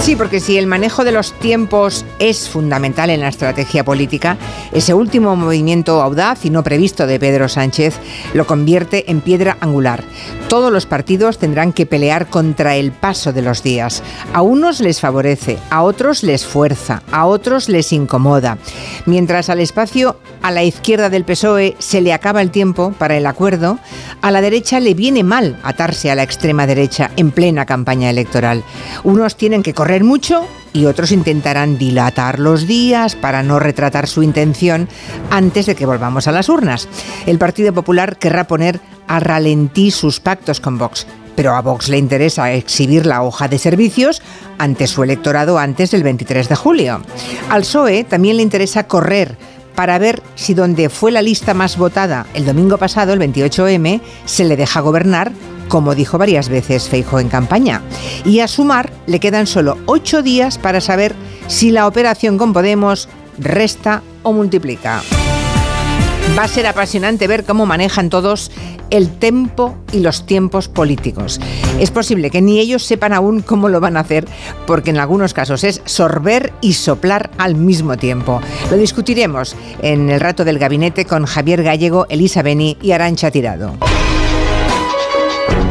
Sí, porque si el manejo de los tiempos es fundamental en la estrategia política, ese último movimiento audaz y no previsto de Pedro Sánchez lo convierte en piedra angular. Todos los partidos tendrán que pelear contra el paso de los días. A unos les favorece, a otros les fuerza, a otros les incomoda. Mientras al espacio a la izquierda del PSOE se le acaba el tiempo para el acuerdo, a la derecha le viene mal atarse a la extrema derecha en plena campaña electoral. Unos tienen que correr mucho y otros intentarán dilatar los días para no retratar su intención antes de que volvamos a las urnas. El Partido Popular querrá poner a ralentí sus pactos con Vox. Pero a Vox le interesa exhibir la hoja de servicios ante su electorado antes del 23 de julio. Al PSOE también le interesa correr para ver si donde fue la lista más votada el domingo pasado, el 28M, se le deja gobernar como dijo varias veces Feijo en campaña. Y a sumar le quedan solo ocho días para saber si la operación con Podemos resta o multiplica. Va a ser apasionante ver cómo manejan todos el tempo y los tiempos políticos. Es posible que ni ellos sepan aún cómo lo van a hacer, porque en algunos casos es sorber y soplar al mismo tiempo. Lo discutiremos en el rato del gabinete con Javier Gallego, Elisa Beni y Arancha Tirado.